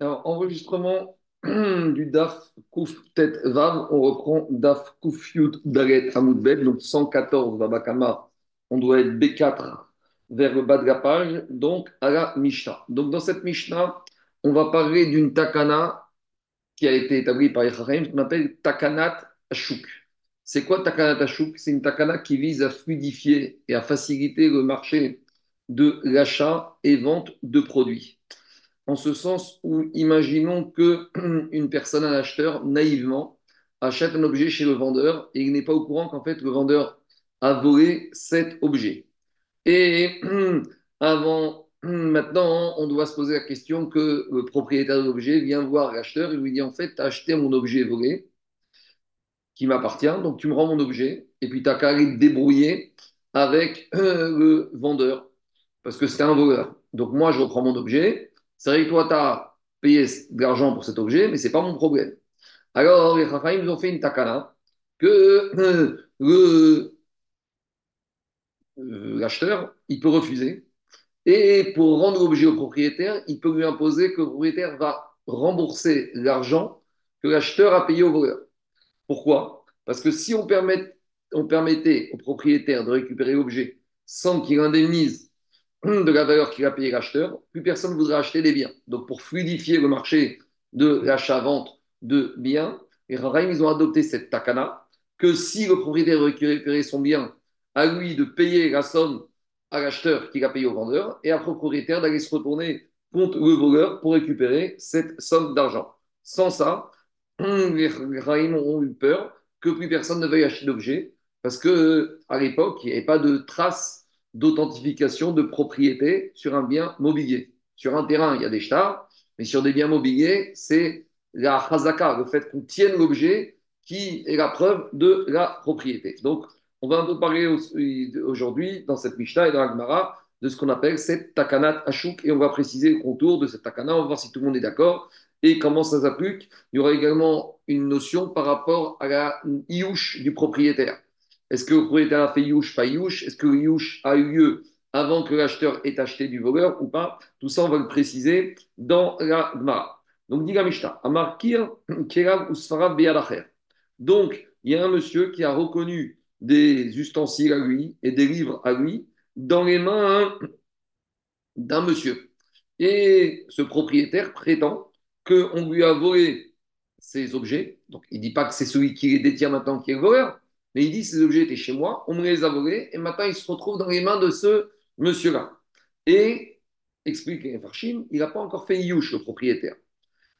Alors, enregistrement du DAF Kouf Tet Vav, on reprend DAF Kouf Yud Dalet Hamoud Bet, donc 114 Babakama, on doit être B4 vers le bas de la page, donc à la Mishnah. Donc, dans cette Mishnah, on va parler d'une takana qui a été établie par Echaim, qu'on appelle Takanat Ashuk. C'est quoi Takanat Ashuk? C'est une takana qui vise à fluidifier et à faciliter le marché de l'achat et vente de produits en ce sens où imaginons que une personne, un acheteur, naïvement, achète un objet chez le vendeur et il n'est pas au courant qu'en fait le vendeur a volé cet objet. Et avant, maintenant, on doit se poser la question que le propriétaire de l'objet vient voir l'acheteur et lui dit en fait, tu as acheté mon objet volé qui m'appartient, donc tu me rends mon objet et puis tu as qu'à aller te débrouiller avec le vendeur parce que c'était un voleur. Donc moi, je reprends mon objet c'est vrai que toi, tu as payé de l'argent pour cet objet, mais ce n'est pas mon problème. Alors, les Chachamim nous ont fait une takana que euh, l'acheteur, il peut refuser. Et pour rendre l'objet au propriétaire, il peut lui imposer que le propriétaire va rembourser l'argent que l'acheteur a payé au voleur. Pourquoi? Parce que si on, on permettait au propriétaire de récupérer l'objet sans qu'il indemnise de la valeur qu'il a payé l'acheteur, plus personne ne voudra acheter des biens. Donc, pour fluidifier le marché de l'achat-vente de biens, les Rahim, ils ont adopté cette takana que si le propriétaire récupérer son bien, à lui de payer la somme à l'acheteur qu'il a payé au vendeur, et après le propriétaire d'aller se retourner contre le voleur pour récupérer cette somme d'argent. Sans ça, les Rahim ont eu peur que plus personne ne veuille acheter d'objets, parce qu'à l'époque, il n'y avait pas de traces d'authentification de propriété sur un bien mobilier. Sur un terrain, il y a des stars, mais sur des biens mobiliers, c'est la chazaka, le fait qu'on tienne l'objet qui est la preuve de la propriété. Donc, on va un peu parler aujourd'hui, dans cette Mishnah et dans l'Agmara, de ce qu'on appelle cette takanat ashuk, et on va préciser le contour de cette takana, on va voir si tout le monde est d'accord, et comment ça s'applique. Il y aura également une notion par rapport à la iouche du propriétaire. Est-ce que le propriétaire a fait Yush, pas Yush Est-ce que Yush a eu lieu avant que l'acheteur ait acheté du voleur ou pas? Tout ça, on va le préciser dans la Gemara. Donc, dit Mishnah, Amarkir, Usfarav Donc, il y a un monsieur qui a reconnu des ustensiles à lui et des livres à lui dans les mains d'un monsieur. Et ce propriétaire prétend qu'on lui a volé ces objets. Donc, il ne dit pas que c'est celui qui les détient maintenant qui est le voleur, mais il dit ces objets étaient chez moi, on me les a volés, et maintenant ils se retrouvent dans les mains de ce monsieur-là. Et, explique Farshim, il n'a pas encore fait Yush, le propriétaire.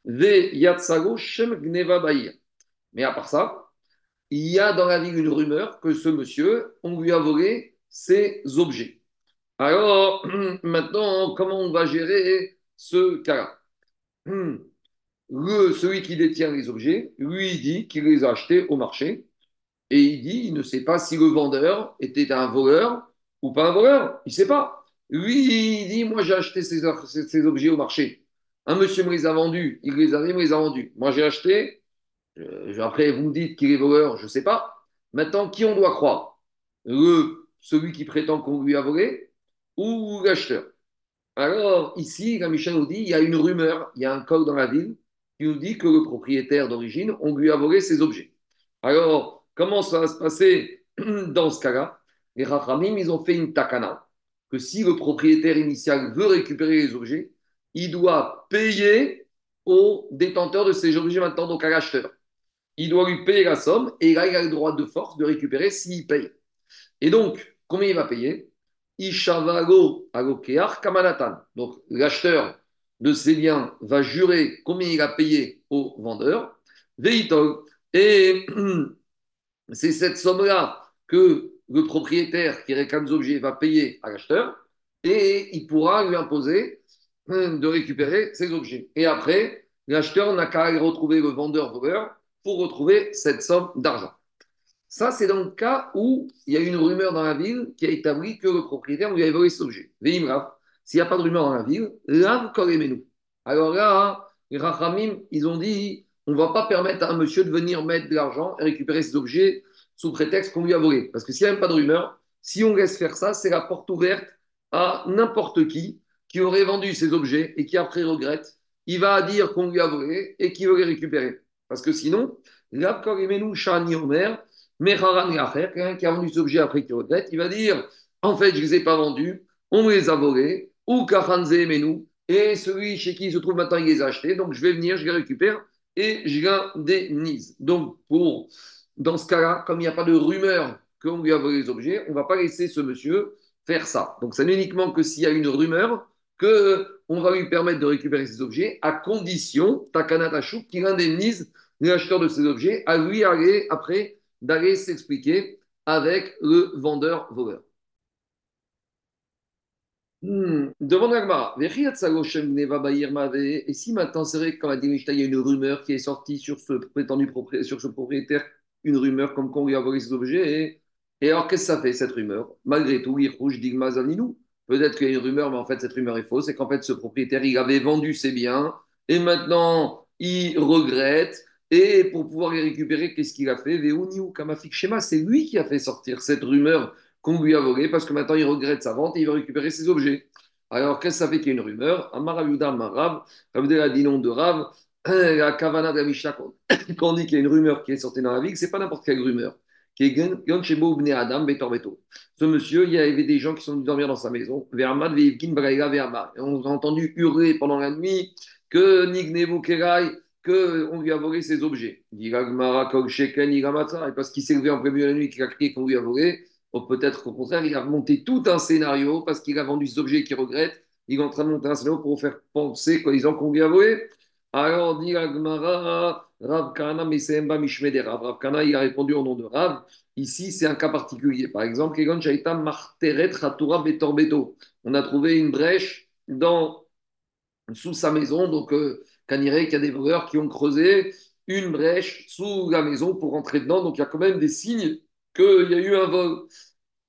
Mais à part ça, il y a dans la ville une rumeur que ce monsieur, on lui a volé ses objets. Alors, maintenant, comment on va gérer ce cas-là? Celui qui détient les objets, lui, dit qu'il les a achetés au marché et il dit, il ne sait pas si le vendeur était un voleur ou pas un voleur. Il ne sait pas. Lui, il dit, moi j'ai acheté ces, objets au marché. Un monsieur me les a vendus, il les a, me les a vendus. Moi j'ai acheté. Après, vous me dites qu'il est voleur, je ne sais pas. Maintenant, qui on doit croire? Le, Celui qui prétend qu'on lui a volé ou l'acheteur? Alors, ici, la Michel nous dit, il y a une rumeur, il y a un col dans la ville qui nous dit que le propriétaire d'origine, on lui a volé ses objets. Alors, Comment ça va se passer dans ce cas-là? Les Rachamim, ils ont fait une takana, que si le propriétaire initial veut récupérer les objets, il doit payer au détenteur de ces objets maintenant, donc à l'acheteur. Il doit lui payer la somme et là, il a le droit de force de récupérer s'il paye. Et donc, combien il va payer? Ishavago agokear kamanatan. Donc, l'acheteur de ces biens va jurer combien il a payé au vendeur. Veitol. Et c'est cette somme-là que le propriétaire qui réclame les objets va payer à l'acheteur et il pourra lui imposer hein, de récupérer ces objets. Et après, l'acheteur n'a qu'à aller retrouver le vendeur-voleur pour retrouver cette somme d'argent. Ça, c'est dans le cas où il y a une rumeur dans la ville qui a établi que le propriétaire lui a volé cet objet. S'il n'y a pas de rumeur dans la ville, là, nous. Alors là, les Rachamim, ils ont dit on ne va pas permettre à un monsieur de venir mettre de l'argent et récupérer ses objets sous prétexte qu'on lui a volé. Parce que s'il n'y a même pas de rumeur, si on laisse faire ça, c'est la porte ouverte à n'importe qui qui aurait vendu ses objets et qui après regrette il va dire qu'on lui a volé et qu'il veut les récupérer. Parce que sinon, quelqu'un qui a vendu cet objet après qu'il regrette, il va dire en fait, je ne les ai pas vendus, on me les a volés, ou Menu, et celui chez qui il se trouve maintenant, il les a achetés, donc je vais venir, je les récupère et je l'indemnise. Donc, pour, dans ce cas-là, comme il n'y a pas de rumeur qu'on lui a volé les objets, on ne va pas laisser ce monsieur faire ça. Donc, c'est uniquement que s'il y a une rumeur qu'on va lui permettre de récupérer ces objets, à condition, Takana Tachou, qu'il indemnise l'acheteur de ces objets, à lui aller après d'aller s'expliquer avec le vendeur-voleur. Hmm. Demande à Et si maintenant c'est vrai que dit il y a une rumeur qui est sortie sur ce prétendu propriétaire, une rumeur comme qu'on lui a volé ses objets, et, alors qu'est-ce que ça fait cette rumeur? Malgré tout, il rouge digma Peut-être qu'il y a une rumeur, mais en fait cette rumeur est fausse, c'est qu'en fait ce propriétaire il avait vendu ses biens et maintenant il regrette. Et pour pouvoir les récupérer, qu'est-ce qu'il a fait? Kamafik c'est lui qui a fait sortir cette rumeur qu'on lui a volé parce que maintenant il regrette sa vente et il va récupérer ses objets. Alors, qu'est-ce que fait qu'il y a une rumeur? Amarav Yuda Marab, a dit non de Rav, la Kavana de la quand on dit qu'il y a une rumeur qui est sortie dans la ville, c'est pas n'importe quelle rumeur. Ce monsieur, il y avait des gens qui sont venus dormir dans sa maison. Et on a entendu hurler pendant la nuit que Nignevu Kerai, qu'on lui a volé ses objets. Et parce qu'il s'est levé en premier de la nuit, qu'il a crié qu'on lui a volé, peut-être qu'au contraire, il a monté tout un scénario parce qu'il a vendu ses objets qu'il regrette. Il est en train de monter un scénario pour faire penser quoi, disant qu'on lui a volé. Alors, dit Agmara, Rav Kana, mais c'est Mishmede Rav. Rav Kana, il a répondu au nom de Rav. Ici, c'est un cas particulier. Par exemple, Kegon Marteret Betorbeto. On a trouvé une brèche dans, sous sa maison. Donc, euh, qu'il y a des voleurs qui ont creusé une brèche sous la maison pour rentrer dedans. Donc, il y a quand même des signes qu'il y a eu un vol.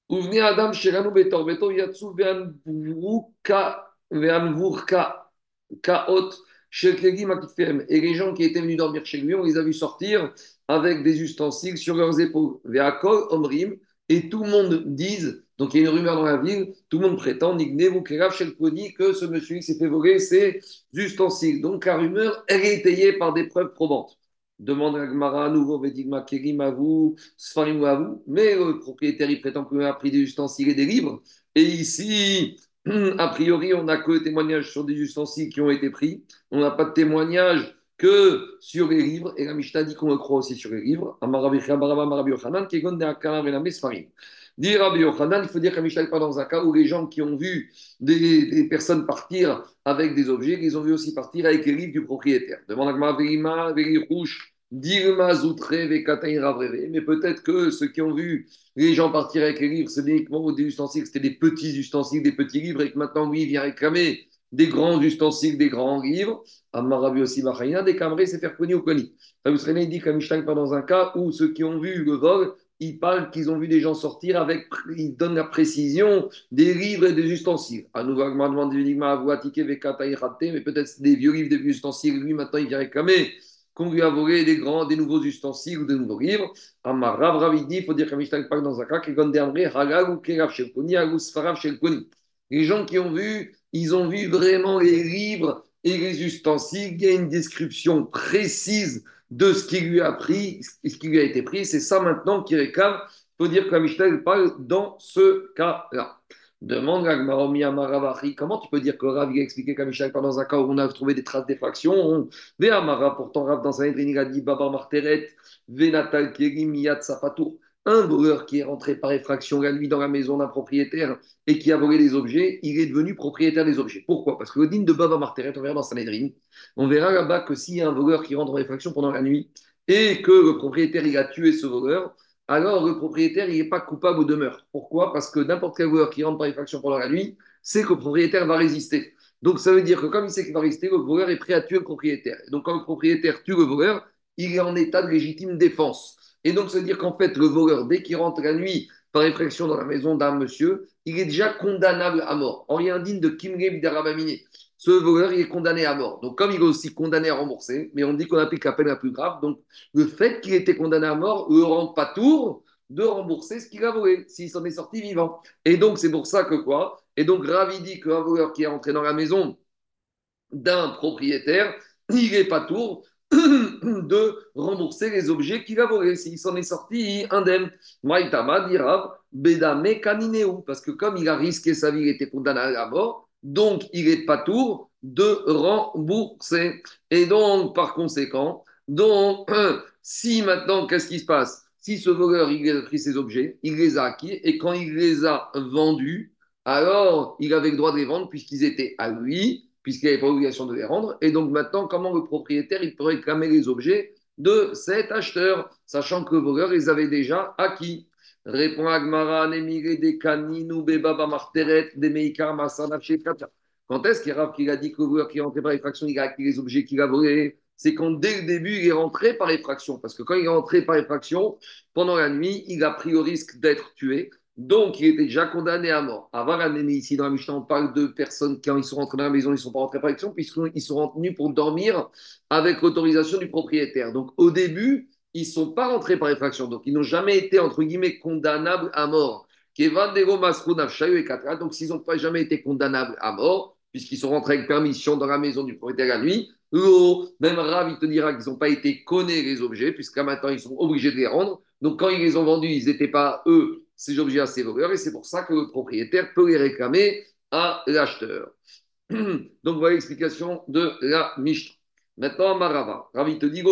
Venez Adam Sheranu Betorbeto Yatsu Veanvurka Kaot. Et les gens qui étaient venus dormir chez lui, on les a vus sortir avec des ustensiles sur leurs épaules. Omrim. Et tout le monde dise, donc il y a une rumeur dans la ville, tout le monde prétend, que ce monsieur s'est fait voler ses ustensiles. Donc la rumeur, est étayée par des preuves probantes. Demande à Gmara à nouveau, Vedigma à vous, Sfarim à vous, mais le propriétaire, il prétend qu'il a pris des ustensiles et des livres. Et ici, a priori, on n'a que le témoignage sur des ustensiles qui ont été pris. On n'a pas de témoignage que sur les livres. Et la Mishnah dit qu'on le croit aussi sur les livres. Rabbi Yochanan, il faut dire Mishnah n'est pas dans un cas où les gens qui ont vu des, personnes partir avec des objets, ils ont vu aussi partir avec les livres du propriétaire. Demande à Rouge. Mais peut-être que ceux qui ont vu les gens partir avec les livres, c'est uniquement des ustensiles, c'était des petits ustensiles, des petits livres, et que maintenant, lui, il vient réclamer des grands ustensiles, des grands livres. Amarabi aussi, des camarades, c'est faire cogner ou cogner. il dit qu'Amishtan pas dans un cas où ceux qui ont vu le vol, ils parlent qu'ils ont vu des gens sortir avec, ils donnent la précision des livres et des ustensiles. À nouveau, mais peut-être des vieux livres, des vieux ustensiles, lui, maintenant, il vient réclamer qu'on lui a volé des grands, des nouveaux ustensiles ou des nouveaux livres. Amar Rav il faut dire que parle dans un cas, Les gens qui ont vu, ils ont vu vraiment les livres et les ustensiles. Il y a une description précise de ce qui lui a pris, ce qui lui a été pris. C'est ça maintenant qui réclame. Il faut dire que Mishnah parle dans ce cas-là. Demande à comment tu peux dire que Rav a expliqué qu'Amishak pas dans un cas où on a trouvé des traces d'effraction? Amara, pourtant Rav dans sa il a dit Baba Marteret, Venatal Kerim, Yat Sapatou. Un voleur qui est rentré par effraction la nuit dans la maison d'un propriétaire et qui a volé des objets, il est devenu propriétaire des objets. Pourquoi? Parce que le digne de Baba Marteret, on verra dans Sanhedrin, on verra là-bas que s'il y a un voleur qui rentre en effraction pendant la nuit et que le propriétaire il a tué ce voleur, alors le propriétaire, il n'est pas coupable de meurtre. Pourquoi? Parce que n'importe quel voleur qui rentre par effraction pendant la nuit, c'est que le propriétaire va résister. Donc ça veut dire que comme il sait qu'il va résister, le voleur est prêt à tuer le propriétaire. donc quand le propriétaire tue le voleur, il est en état de légitime défense. Et donc ça veut dire qu'en fait, le voleur, dès qu'il rentre la nuit par effraction dans la maison d'un monsieur, il est déjà condamnable à mort. En rien digne de Kimgeb d'Arabaminé ce voleur, il est condamné à mort. Donc, comme il est aussi condamné à rembourser, mais on dit qu'on applique la peine la plus grave, donc le fait qu'il ait été condamné à mort ne rend pas tour de rembourser ce qu'il a volé, s'il s'en est sorti vivant. Et donc, c'est pour ça que quoi? Et donc, Ravi dit qu'un voleur qui est rentré dans la maison d'un propriétaire, il n'est pas tour de rembourser les objets qu'il a volés. S'il s'en est sorti indemne. Kanineu, parce que comme il a risqué sa vie, il était condamné à la mort, donc il n'est pas tour de rembourser. Et donc, par conséquent, donc, si maintenant, qu'est-ce qui se passe? Si ce voleur, il a pris ses objets, il les a acquis, et quand il les a vendus, alors il avait le droit de les vendre puisqu'ils étaient à lui, puisqu'il n'avait pas l'obligation de les rendre. Et donc maintenant, comment le propriétaire il peut réclamer les objets de cet acheteur, sachant que le voleur les avait déjà acquis Répond Agmara, des Kaninu, Beba, Marteret, Demeikar, Masana, Quand est-ce qu'il a dit que le voleur qui est rentré par effraction, il a acquis les objets qu'il a volés? C'est quand dès le début, il est rentré par effraction. Parce que quand il est rentré par effraction, pendant la nuit, il a pris au risque d'être tué. Donc, il était déjà condamné à mort. Avant l'année, ici dans la Mishnah, on parle de personnes quand ils sont rentrés dans la maison, ils ne sont pas rentrés par action, puisqu'ils sont rentrés pour dormir avec l'autorisation du propriétaire. Donc, au début, ils ne sont pas rentrés par effraction. Donc, ils n'ont jamais été, entre guillemets, condamnables à mort. Donc, s'ils n'ont pas jamais été condamnables à mort, puisqu'ils sont rentrés avec permission dans la maison du propriétaire la nuit, même Rav, il te dira qu'ils n'ont pas été connus les objets, puisqu'à maintenant, ils sont obligés de les rendre. Donc, quand ils les ont vendus, ils n'étaient pas, eux, ces objets à ces voleurs et c'est pour ça que le propriétaire peut les réclamer à l'acheteur. Donc voilà l'explication de la Mishnah. Maintenant, Marava, Ravi te dit.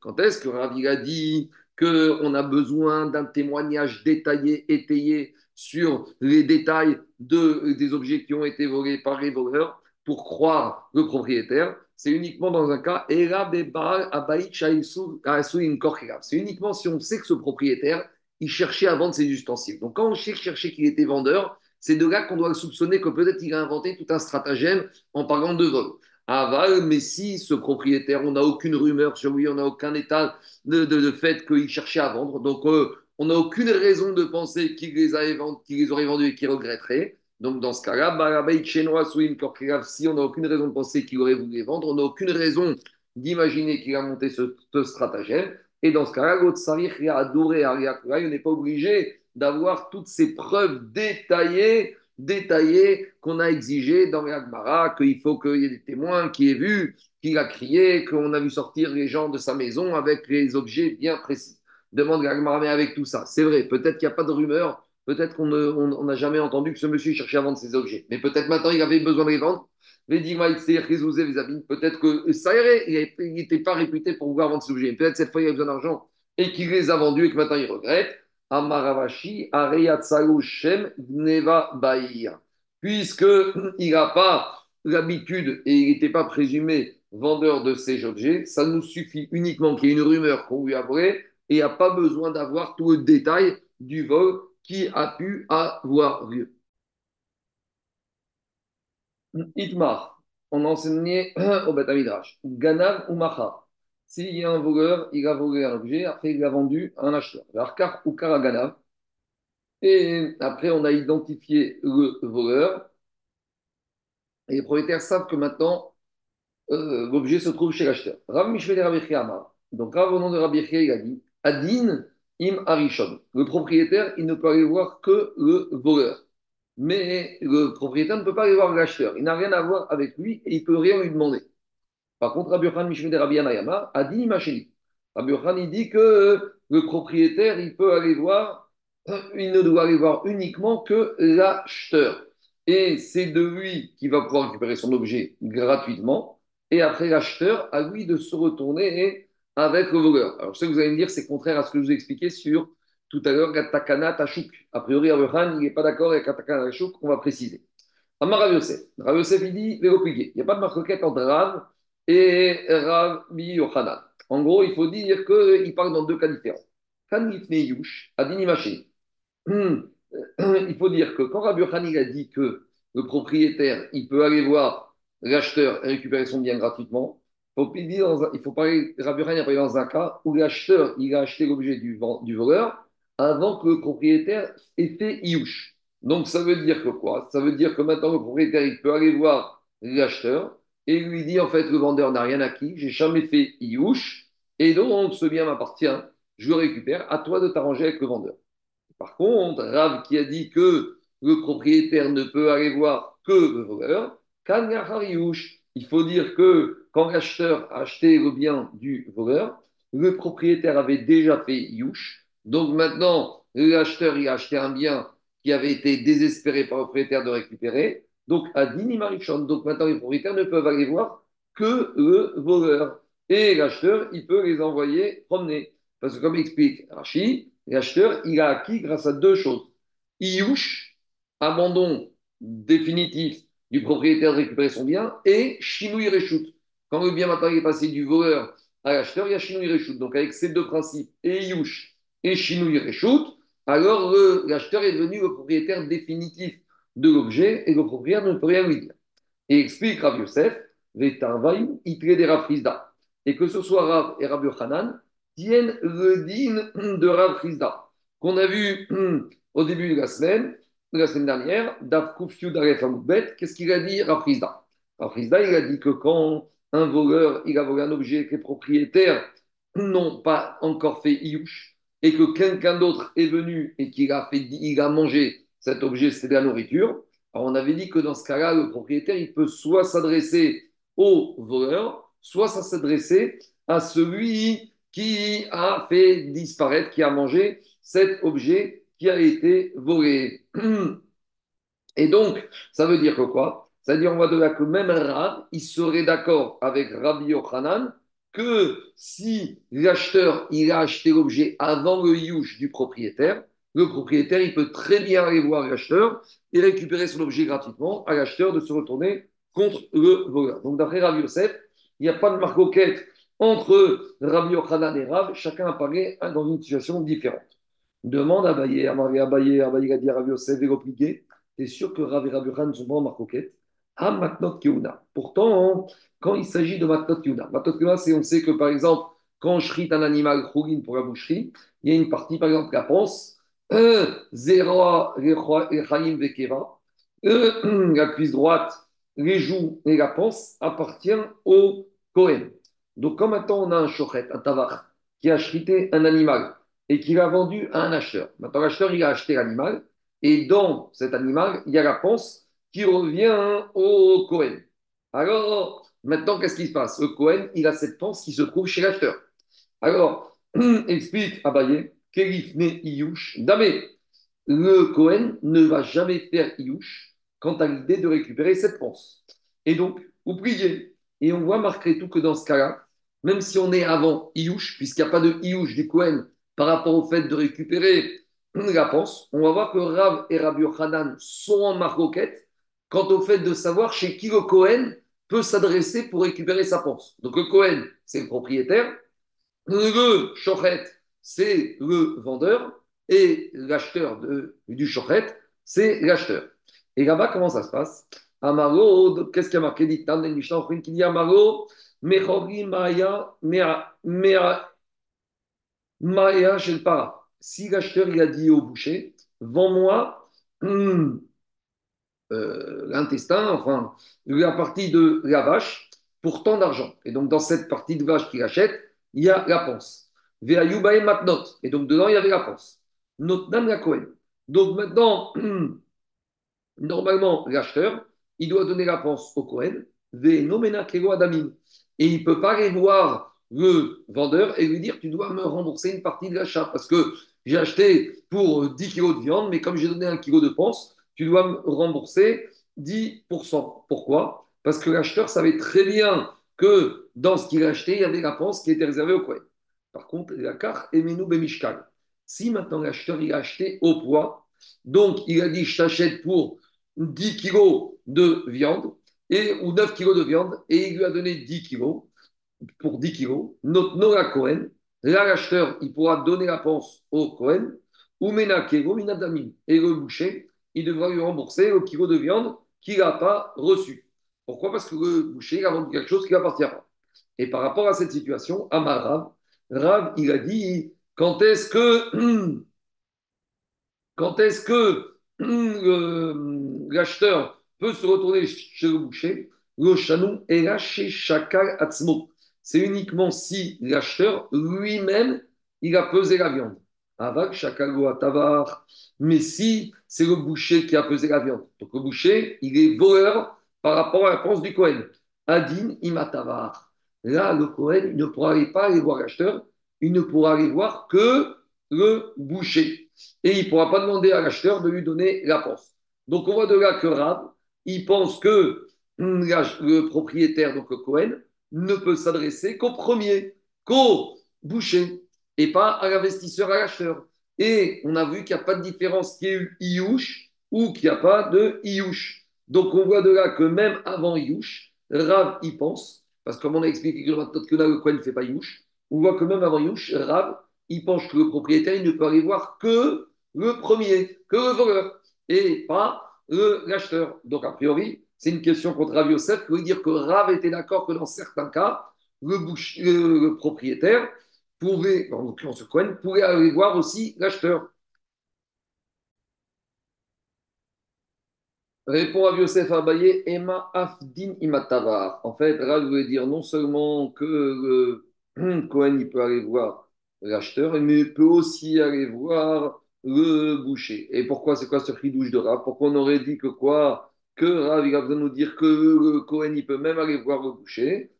Quand est-ce que Ravi a dit qu'on a besoin d'un témoignage détaillé, étayé sur les détails de, des objets qui ont été volés par les voleurs pour croire le propriétaire? C'est uniquement dans un cas, c'est uniquement si on sait que ce propriétaire, il cherchait à vendre ses ustensiles. Donc, quand on cherchait qu'il était vendeur, c'est de là qu'on doit soupçonner que peut-être il a inventé tout un stratagème en parlant de vol. Aval, mais si ce propriétaire, on n'a aucune rumeur sur lui, on n'a aucun état de, fait qu'il cherchait à vendre, donc euh, on n'a aucune raison de penser qu'il les, les aurait vendus et qu'il regretterait. Donc, dans ce cas-là, si on n'a aucune raison de penser qu'il aurait voulu les vendre, on n'a aucune raison d'imaginer qu'il a monté ce stratagème. Et dans ce cas-là, on n'est pas obligé d'avoir toutes ces preuves détaillées, détaillées qu'on a exigées dans les qu'il faut qu'il y ait des témoins qui aient vu, qu'il a crié, qu'on a vu sortir les gens de sa maison avec les objets bien précis. Demande l'Agmara, mais avec tout ça, c'est vrai, peut-être qu'il n'y a pas de rumeur, peut-être qu'on n'a jamais entendu que ce monsieur cherchait à vendre ses objets, mais peut-être maintenant il avait besoin de les vendre Peut-être que ça irait, il n'était pas réputé pour vouloir vendre ses objets. Peut-être cette fois il a besoin d'argent et qu'il les a vendus et que maintenant il regrette. Amaravashi, Shem, Neva Bahir. Puisqu'il n'a pas l'habitude et il n'était pas présumé vendeur de ces objets, ça nous suffit uniquement qu'il y ait une rumeur qu'on lui a volé et il n'y a pas besoin d'avoir tout le détail du vol qui a pu avoir lieu. Itmar, on enseignait au Beth Ganav ou Macha. S'il y a un voleur, il a volé un objet, après il l'a vendu à un acheteur. L'arkar ou Karaganav. Et après, on a identifié le voleur. Et les propriétaires savent que maintenant, euh, l'objet se trouve chez l'acheteur. Rav Amar. Donc, Rav au nom de Rabbi il a dit Adin im Arishon. Le propriétaire, il ne peut aller voir que le voleur mais le propriétaire ne peut pas aller voir l'acheteur. Il n'a rien à voir avec lui et il ne peut rien lui demander. Par contre, Rabbi Yochanan Mishmede Rabbi a dit Macheli. Rabbi Yochanan dit que le propriétaire, il peut aller voir, il ne doit aller voir uniquement que l'acheteur. Et c'est de lui qui va pouvoir récupérer son objet gratuitement. Et après l'acheteur, à lui de se retourner avec le voleur. Alors je sais que vous allez me dire, c'est contraire à ce que je vous ai expliqué sur tout à l'heure, Gatakana Tashuk. A priori, Abraham, il n'est pas d'accord avec Gatakana Tashuk, on va préciser. Amar Rav Yosef. Rav Yosef, il dit, il n'y a pas de marquette entre Rav et Rabbi Yochanan. En gros, il faut dire qu'il parle dans deux cas différents. Yush. Il faut dire que quand Rabbi Yochanan a dit que le propriétaire, il peut aller voir l'acheteur et récupérer son bien gratuitement, il faut parler, Rabbi Yochanan a parlé dans un cas où l'acheteur, il a acheté l'objet du, du voleur, avant que le propriétaire ait fait Iouche. Donc ça veut dire que quoi? Ça veut dire que maintenant le propriétaire il peut aller voir l'acheteur et lui dit en fait le vendeur n'a rien acquis, j'ai jamais fait Iouche et donc ce bien m'appartient, je le récupère, à toi de t'arranger avec le vendeur. Par contre, Rav qui a dit que le propriétaire ne peut aller voir que le voleur, il faut dire que quand l'acheteur a acheté le bien du voleur, le propriétaire avait déjà fait Yush. Donc maintenant, l'acheteur il a acheté un bien qui avait été désespéré par le propriétaire de récupérer. Donc à Dini Marichon. Donc maintenant, les propriétaires ne peuvent aller voir que le voleur. Et l'acheteur, il peut les envoyer promener. Parce que comme explique Rachid, l'acheteur, il a acquis grâce à deux choses. Iyush, abandon définitif du propriétaire de récupérer son bien, et Shinui. Quand le bien matériel est passé du voleur à l'acheteur, il y a Shinui. Donc avec ces deux principes, et Iyush et Shinui Reshut, alors l'acheteur est devenu le propriétaire définitif de l'objet et le propriétaire ne peut rien lui dire. Et explique Rav Yosef, et que ce soit Rav et Rav Yochanan tiennent le din de Rav Chizda, qu'on a vu au début de la semaine, de la semaine dernière, qu'est-ce qu'il a dit Rav Chizda? Rav il a dit que quand un voleur, il a volé un objet que les propriétaires n'ont pas encore fait Iyush, et que quelqu'un d'autre est venu et qu'il a, mangé cet objet, c'est de la nourriture, on avait dit que dans ce cas-là, le propriétaire, il peut soit s'adresser au voleur, soit s'adresser à celui qui a fait disparaître, qui a mangé cet objet qui a été volé. Et donc, ça veut dire que quoi? Ça veut dire, on voit de là que même Rab, il serait d'accord avec Rabbi Yochanan que si l'acheteur, il a acheté l'objet avant le yush du propriétaire, le propriétaire, il peut très bien aller voir l'acheteur et récupérer son objet gratuitement à l'acheteur de se retourner contre le voleur. Donc, d'après Rav Yosef, il n'y a pas de marcoquette entre Rabbi Yochanan et Rav, chacun apparaît dans une situation différente. Demande à Baye, à Marie Abaye, à Baye a dit à Rav Yosef, et t'es sûr que Rav et Rabbi ne sont pas en marcoquette À Matnot Keuna. Pourtant, quand il s'agit de Matnot Keuna, Matnot Keuna, c'est on sait que par exemple, quand je rite un animal pour la boucherie, il y a une partie, par exemple, la panse, Zéro, Vekeva, la cuisse droite, les joues et la panse appartiennent au Kohen. Donc, quand maintenant on a un chochet, un tavar, qui a chrité un animal et qui l'a vendu à un acheteur, maintenant l'acheteur il a acheté l'animal et dans cet animal il y a la panse qui revient au Kohen. Alors, maintenant qu'est-ce qui se passe? Le Kohen il a cette panse qui se trouve chez l'acheteur. Alors, explique Abaye, Kelifne Iyush, Damé, le Kohen ne va jamais faire Iyush quant à l'idée de récupérer cette panse. Et donc, vous priez. Et on voit marquer tout que dans ce cas-là, même si on est avant Iyush, puisqu'il n'y a pas de Iyush du Kohen par rapport au fait de récupérer la panse, on va voir que Rav et Rabbi Yochanan sont en marcoquette quant au fait de savoir chez qui le Kohen peut s'adresser pour récupérer sa panse. Donc le Kohen, c'est le propriétaire. Le Shochet, c'est le vendeur. Et l'acheteur du Shochet, c'est l'acheteur. Et là-bas, comment ça se passe? Amaro, qu'est-ce qu'il y a marqué? Dit dans les Mishnah qui dit Amaro, Maya, Maya Para. Si l'acheteur a dit au boucher, vends-moi hum, euh, l'intestin, enfin, la partie de la vache pour tant d'argent. Et donc, dans cette partie de vache qu'il achète, il y a la panse. Ve'ayubae matnot. Et donc, dedans, il y avait la panse. Notnan la Donc, maintenant, normalement, l'acheteur, il doit donner la panse au Kohen, et il ne peut pas aller voir le vendeur et lui dire Tu dois me rembourser une partie de l'achat parce que j'ai acheté pour 10 kilos de viande, mais comme j'ai donné un kilo de panse, tu dois me rembourser 10%. Pourquoi? Parce que l'acheteur savait très bien que dans ce qu'il a acheté, il y avait la panse qui était réservée au Kohen. Par contre, la. Si maintenant l'acheteur a acheté au poids, donc il a dit je t'achète pour 10 kilos de viande et, ou 9 kilos de viande et il lui a donné 10 kilos pour 10 kilos, notre Nora Cohen, là l'acheteur il pourra donner la panse au Cohen ou Mena Kego et le boucher il devra lui rembourser le kilo de viande qu'il n'a pas reçu. Pourquoi? Parce que le boucher a vendu quelque chose qui n'appartient pas. Et par rapport à cette situation, Amar Rav, Rav, il a dit quand est-ce que quand est-ce que l'acheteur peut se retourner chez le boucher, le chanou est là chez Shakal Atzmo. C'est uniquement si l'acheteur lui-même, il a pesé la viande. Avak Shakal Tavar. Mais si c'est le boucher qui a pesé la viande, donc le boucher, il est voleur par rapport à la pense du Cohen. Adin imatavar. Là, le Cohen il ne pourra pas aller voir l'acheteur, il ne pourra aller voir que le boucher. Et il ne pourra pas demander à l'acheteur de lui donner la pense. Donc on voit de là que Rab, il pense que le propriétaire, donc le Cohen, ne peut s'adresser qu'au premier, qu'au boucher, pas à l'investisseur, à l'acheteur. Et on a vu qu'il n'y a pas de différence qu'il y ait eu Iouche ou qu'il n'y a pas de Iouche. Donc on voit de là que même avant Iouche, Rav y pense, parce que comme on a expliqué que là, le Cohen ne fait pas Iouche, on voit que même avant Iouche, Rav, il pense que le propriétaire, il ne peut aller voir que le premier, que le voleur, et pas l'acheteur. Donc a priori, c'est une question contre Rav Yosef qui veut dire que Rav était d'accord que dans certains cas, le, le propriétaire pouvait, en l'occurrence Cohen, pouvait aller voir aussi l'acheteur. Répond à Yosef Abaye, Emma Afdin Imatavar. En fait, Rav veut dire non seulement que le Cohen il peut aller voir l'acheteur, mais il peut aussi aller voir le boucher. Et pourquoi c'est quoi ce douche de Rav? Pourquoi on aurait dit que quoi? Que Rav il a besoin de nous dire que le Cohen il peut même aller voir le boucher.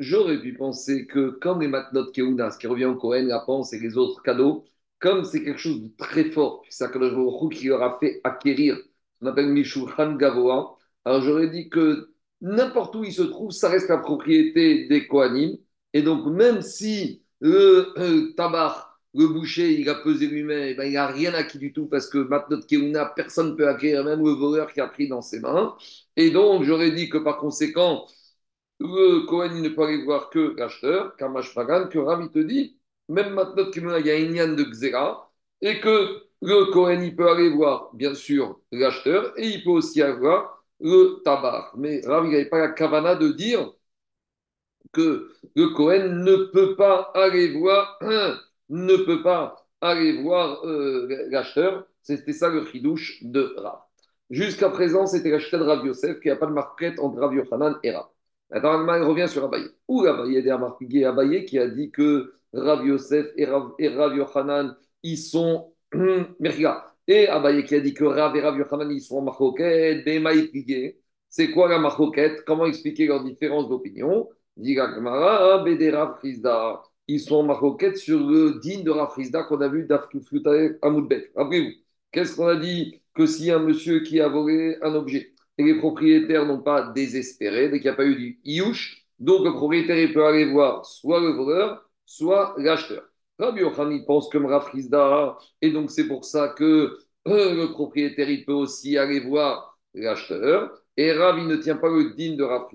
J'aurais pu penser que comme les matnot keuna, ce qui revient au Cohen, la panse et les autres cadeaux, comme c'est quelque chose de très fort, que le qui leur a fait acquérir, on appelle Mishulchan Gavoa, alors j'aurais dit que n'importe où il se trouve, ça reste la propriété des Kohanim, et donc même si le euh, tabac, le boucher, il a pesé lui-même, eh ben, il n'a rien acquis du tout parce que maintenant, Keuna, personne ne peut acquérir, même le voleur qui a pris dans ses mains. Et donc, j'aurais dit que par conséquent, le Cohen ne peut aller voir que l'acheteur, Kamash Pagan, que Rami te dit, même maintenant qu'il y a une yann de Xera, et que le Cohen peut aller voir, bien sûr, l'acheteur, et il peut aussi avoir le tabac. Mais Rami n'avait pas la kavana de dire que le Cohen ne peut pas aller voir, ne peut pas aller voir euh, l'acheteur. C'était ça le chidouche de Rav. Jusqu'à présent, c'était l'acheteur de Rav Yosef qui n'a pas de marquette entre Rav Yochanan et Rav. Maintenant, il revient sur Abaye. Ou Abaye? Des Abaye qui a dit que Rav Yosef et Rav, et Rav Yochanan, ils sont. et Abaye qui a dit que Rav et Rav Yochanan, ils sont en marcoquette, C'est quoi la marcoquette? Comment expliquer leur différence d'opinion? Ils sont en maroquette sur le digne de Rafrizda qu'on a vu à Moudbet. Rappelez-vous, qu'est-ce qu'on a dit? Que si un monsieur qui a volé un objet et les propriétaires n'ont pas désespéré, dès qu'il n'y a pas eu du iouche, donc le propriétaire peut aller voir soit le voleur, soit l'acheteur. Rabbi Yochanan pense comme Rafrizda, et donc c'est pour ça que euh, le propriétaire il peut aussi aller voir l'acheteur. Et Rav, il ne tient pas le digne de Rav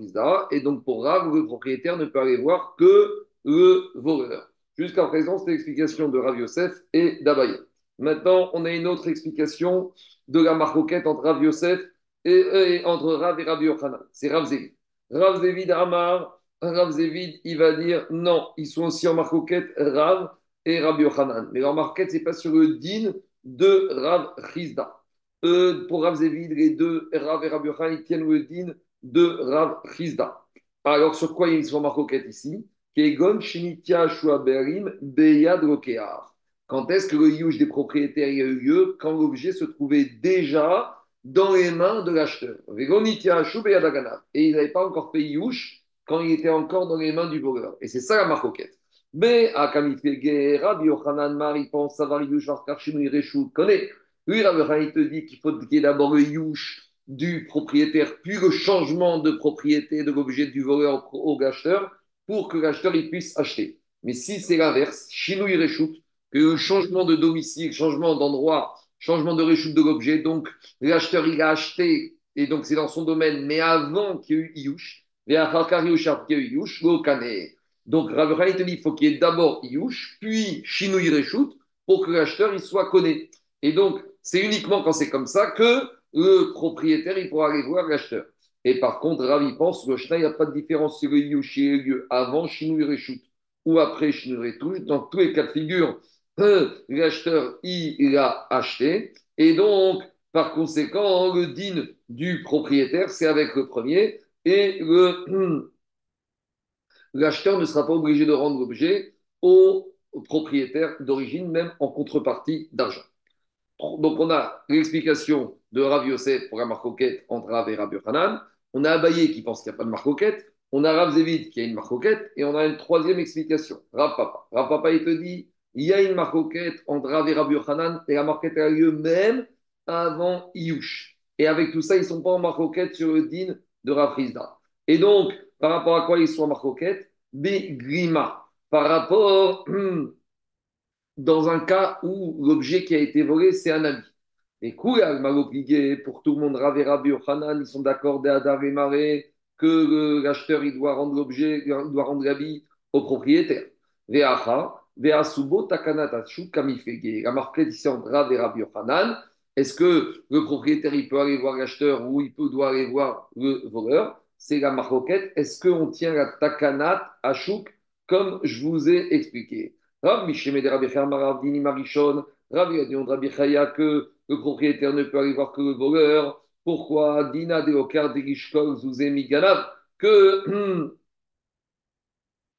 Et donc, pour Rav, le propriétaire ne peut aller voir que le voleur. Jusqu'à présent, c'est l'explication de Rav Yosef et d'Abaye. Maintenant, on a une autre explication de la marcoquette entre Rav Yosef et, entre Rav et Rav Yochanan. C'est Rav Zévid. Rav Zévid Amar, Rav Zévid, il va dire non, ils sont aussi en marcoquette Rav et Rav Yochanan. Mais leur marquette, ce n'est pas sur le digne de Rav Chizda pour Rav Zévid, les deux, Rav et Rav Yochanan, ils tiennent le din de Rav Chizda. Alors, sur quoi ils sont marcoquettes ici? Kegon Shinitia Shuaberim Beyad Rokear. Quand est-ce que le yuge des propriétaires a eu lieu? Quand l'objet se trouvait déjà dans les mains de l'acheteur. Et il n'avait pas encore fait yuge quand il était encore dans les mains du voleur. Et c'est ça la marcoquette. Mais à Rabbi Yochanan Mari pense savoir yuge, Karshinu Reshut connaît. Oui, il te dit qu'il faut qu'il y ait d'abord le youch du propriétaire, puis le changement de propriété de l'objet du voleur au acheteur pour que l'acheteur puisse acheter. Mais si c'est l'inverse, Chinou Reshout, que le changement de domicile, changement d'endroit, changement de reshoot de l'objet, donc l'acheteur il a acheté et donc c'est dans son domaine, mais avant qu'il y ait eu Iouch, donc Rav te dit qu'il faut qu'il y ait d'abord Iouch, puis Chinou Reshout, pour que l'acheteur il soit connu. Et donc, c'est uniquement quand c'est comme ça que le propriétaire il pourra aller voir l'acheteur. Et par contre, Ravi pense, le il n'y a pas de différence si le Yushi est lieu avant Shinou Reshut ou après Shinou Retouche. Dans tous les cas de figure, l'acheteur, il a acheté. Et donc, par conséquent, le din du propriétaire, c'est avec le premier. Et l'acheteur ne sera pas obligé de rendre l'objet au propriétaire d'origine, même en contrepartie d'argent. Donc, on a l'explication de Rav Yosef pour la marcoquette entre Rav et Rabbi Hanan. On a Abaye qui pense qu'il n'y a pas de marcoquette. On a Rav Zévid qui a une marcoquette. Et on a une troisième explication. Rav Papa. Rav il te dit il y a une marcoquette entre Rav et Rabbi Hanan. Et la marcoquette a lieu même avant Iyush. Et avec tout ça, ils ne sont pas en marcoquette sur le din de Rav Et donc, par rapport à quoi ils sont en marcoquette? Bigrima. Par rapport dans un cas où l'objet qui a été volé, c'est un ami. Et Kouya, pour tout le monde, Rav et Rabbi Hanan, ils sont d'accord d'Adar et Maré que l'acheteur il doit rendre l'objet, il doit rendre l'habit au propriétaire. Ve'acha. La marque ici Rav et Rabbi Hanan. Est-ce que le propriétaire il peut aller voir l'acheteur ou il peut doit aller voir le voleur? C'est la marquette. Est-ce qu'on tient la takanat ashuk comme je vous ai expliqué? Rav Misheme de Rabbi Rav Dini Marichon, Rav Yadion Rabbi Chaya que le propriétaire ne peut aller voir que le voleur. Pourquoi? Dina de Okar de Gishkol Zouzemi Ganav Que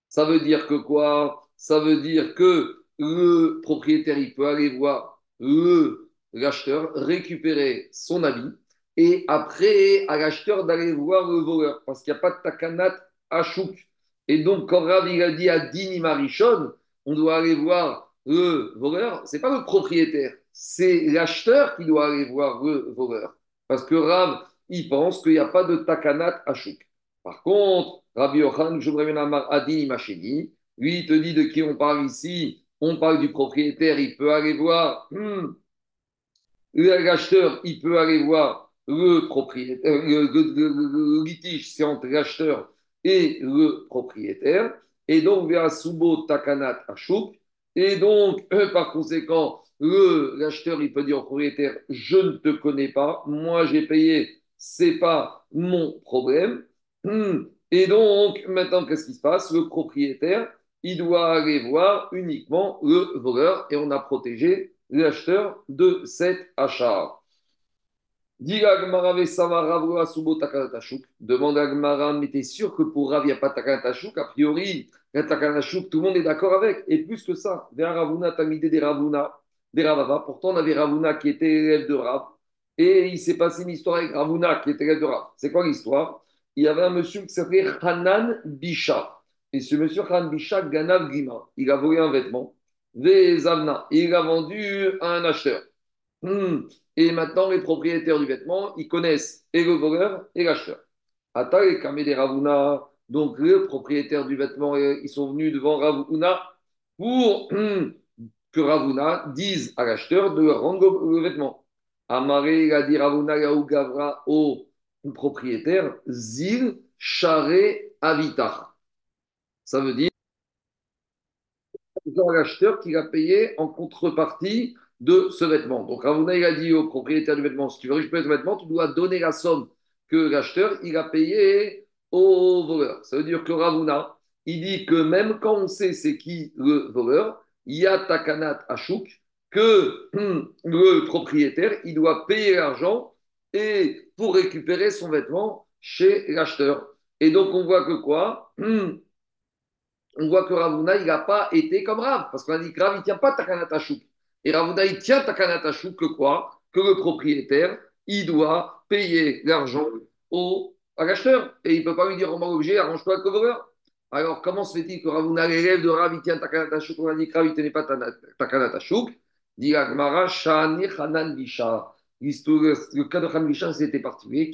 ça veut dire que quoi? Ça veut dire que le propriétaire, il peut aller voir le l'acheteur, récupérer son habit et après à l'acheteur d'aller voir le voleur parce qu'il n'y a pas de takanat à chouk. Et donc, quand Rav il a dit à Dini Marichon, on doit aller voir le voleur, c'est pas le propriétaire, c'est l'acheteur qui doit aller voir le voleur. Parce que Rav, il pense qu'il n'y a pas de takanat à chouk. Par contre, Rabbi Yochan, je me Adini Macheni, lui, il te dit de qui on parle ici. On parle du propriétaire, il peut aller voir. Hmm, l'acheteur, il peut aller voir le propriétaire. Le, litige, c'est entre l'acheteur et le propriétaire. Et donc, vers Subo Takanat Ashuk. Et donc, euh, par conséquent, l'acheteur, il peut dire au propriétaire Je ne te connais pas, moi j'ai payé, c'est pas mon problème. Hmm. Et donc, maintenant, qu'est-ce qui se passe? Le propriétaire, il doit aller voir uniquement le voleur et on a protégé l'acheteur de cet achat. Demande à Gmara, mais t'es sûr que pour Rav, il n'y a pas Takanatashuk? A priori, tout le monde est d'accord avec. Et plus que ça, vers Ravuna, Tamide des Ravuna, des Ravava. Pourtant, on avait Ravuna qui était élève de Rav. Et il s'est passé une histoire avec Ravuna qui était élève de Rav. C'est quoi l'histoire? Il y avait un monsieur qui s'appelait Hanan Bisha. Et ce monsieur Hanan Bisha, Ganav il a volé un vêtement. Vezavna. Il a vendu à un acheteur. Hmm. Et maintenant, les propriétaires du vêtement, ils connaissent et le voleur et l'acheteur. Ata et Kamede Ravuna, donc les propriétaires du vêtement, euh, ils sont venus devant Ravuna pour que Ravuna dise à l'acheteur de rendre le vêtement. Amaré, il a dit Ravuna Gavra au propriétaire, Zil Charé Avitar. Ça veut dire l'acheteur qui a payé en contrepartie de ce vêtement. Donc Ravuna, il a dit au propriétaire du vêtement, si tu veux récupérer ce vêtement, tu dois donner la somme que l'acheteur, il a payé au voleur. Ça veut dire que Ravuna, il dit que même quand on sait c'est qui le voleur, il y a Takanat Ashuk, que le propriétaire, il doit payer l'argent pour récupérer son vêtement chez l'acheteur. Et donc on voit que quoi? On voit que Ravuna, il n'a pas été comme Rav, parce qu'on a dit que Rav, ne tient pas Takanat Ashuk. Et Ravuna, il tient Takanatachou que quoi? Que le propriétaire, il doit payer l'argent au, à. Et il ne peut pas lui dire au objet, arrange-toi avec le voleur. Alors, comment se fait-il que Ravuna, l'élève de Rav, il tient Takanatachou On a dit que Rav, il ne tenait pas Takanatachou. Dit Agmara, Shani Hanan Bisha. Le cas de Hanan Bisha, c'était particulier.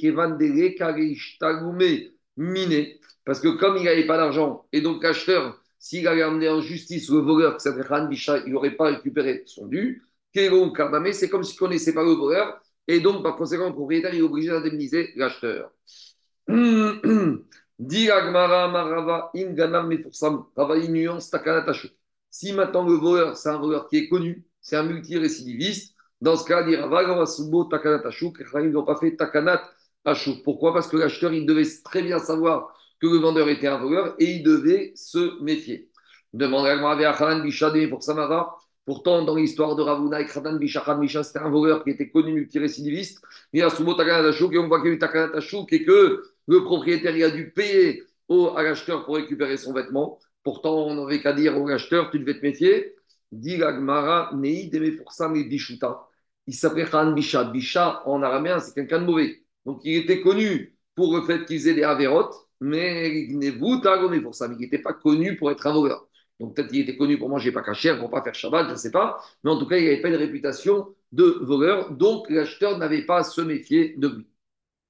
Miné. Parce que comme il n'avait pas d'argent, et donc l'acheteur, s'il avait amené en justice le voleur il n'aurait pas récupéré son dû. C'est comme s'il ne connaissait pas le voleur. Et donc, par conséquent, le propriétaire est obligé d'indemniser l'acheteur. Si maintenant le voleur, c'est un voleur qui est connu, c'est un multirécidiviste, dans ce cas, il dira ils n'ont pas fait takanat Pourquoi? Parce que l'acheteur, il devait très bien savoir que le vendeur était un voleur et il devait se méfier. Demande à Khanan Bishadé pour Samara. Pourtant, dans l'histoire de Ravuna et Khanan Bisha, Bisha, c'était un voleur qui était connu multirécidiviste. Il y a Sumo Takanatachouk et on voit qu'il y a eu et que le propriétaire a dû payer au, à l'acheteur pour récupérer son vêtement. Pourtant, on n'avait qu'à dire au acheteur, tu devais te méfier. Dit Nei Bishuta. il s'appelait Khan Bisha. Bisha, en araméen, c'est quelqu'un de mauvais. Donc, il était connu pour le fait qu'il faisait des avérotes, mais vous pour ça, mais il n'était pas connu pour être un voleur. Donc, peut-être qu'il était connu pour manger pas caché, pour pas faire Shabbat, je ne sais pas. Mais en tout cas, il n'avait pas une réputation de voleur. Donc, l'acheteur n'avait pas à se méfier de lui.